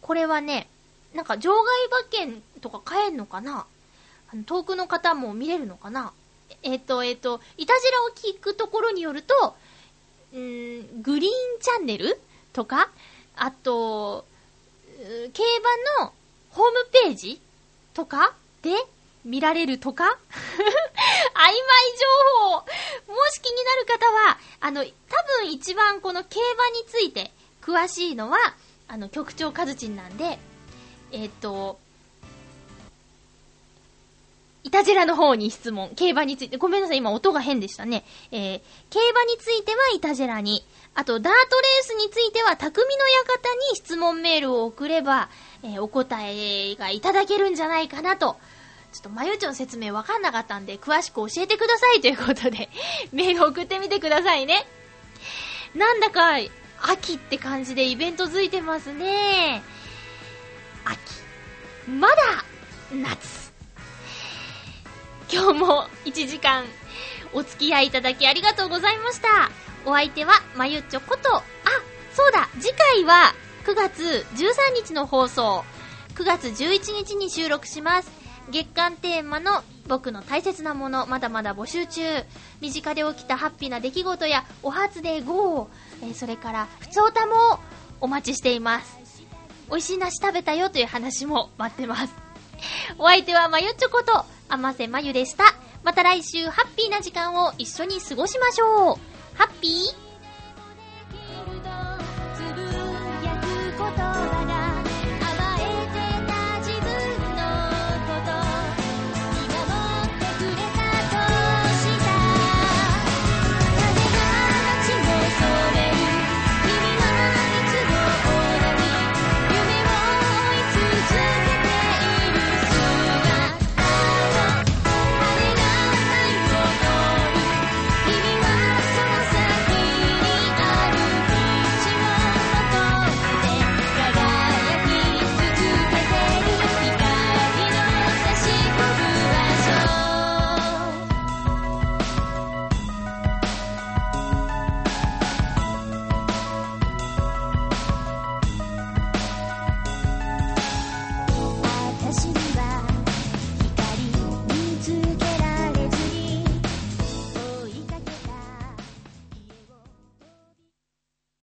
これはね、なんか場外馬券とか買えんのかな？あの遠くの方も見れるのかな？えっ、と、えっ、と、いたじらを聞くところによると、うーん、グリーンチャンネルとか、あと、競馬のホームページとかで見られるとか 曖昧情報もし気になる方は、あの、多分一番この競馬について詳しいのは、あの、局長カズチンなんで、えっ、と、いたじらの方に質問。競馬について。ごめんなさい、今音が変でしたね。えー、競馬についてはいたじらに。あと、ダートレースについては、匠の館に質問メールを送れば、えーお答えがいただけるんじゃないかなと。ちょっと、まゆちょの説明わかんなかったんで、詳しく教えてくださいということで、メール送ってみてくださいね。なんだか、秋って感じでイベントづいてますね。秋。まだ、夏。今日も1時間お付き合いいただきありがとうございました。お相手はまゆちょこと、あ、そうだ、次回は9月13日の放送、9月11日に収録します。月間テーマの僕の大切なもの、まだまだ募集中。身近で起きたハッピーな出来事やお初で GO、えーそれから、ふつおたもお待ちしています。美味しい梨食べたよという話も待ってます。お相手はまゆちょこと、あませまゆでした。また来週ハッピーな時間を一緒に過ごしましょう。ハッピー葉が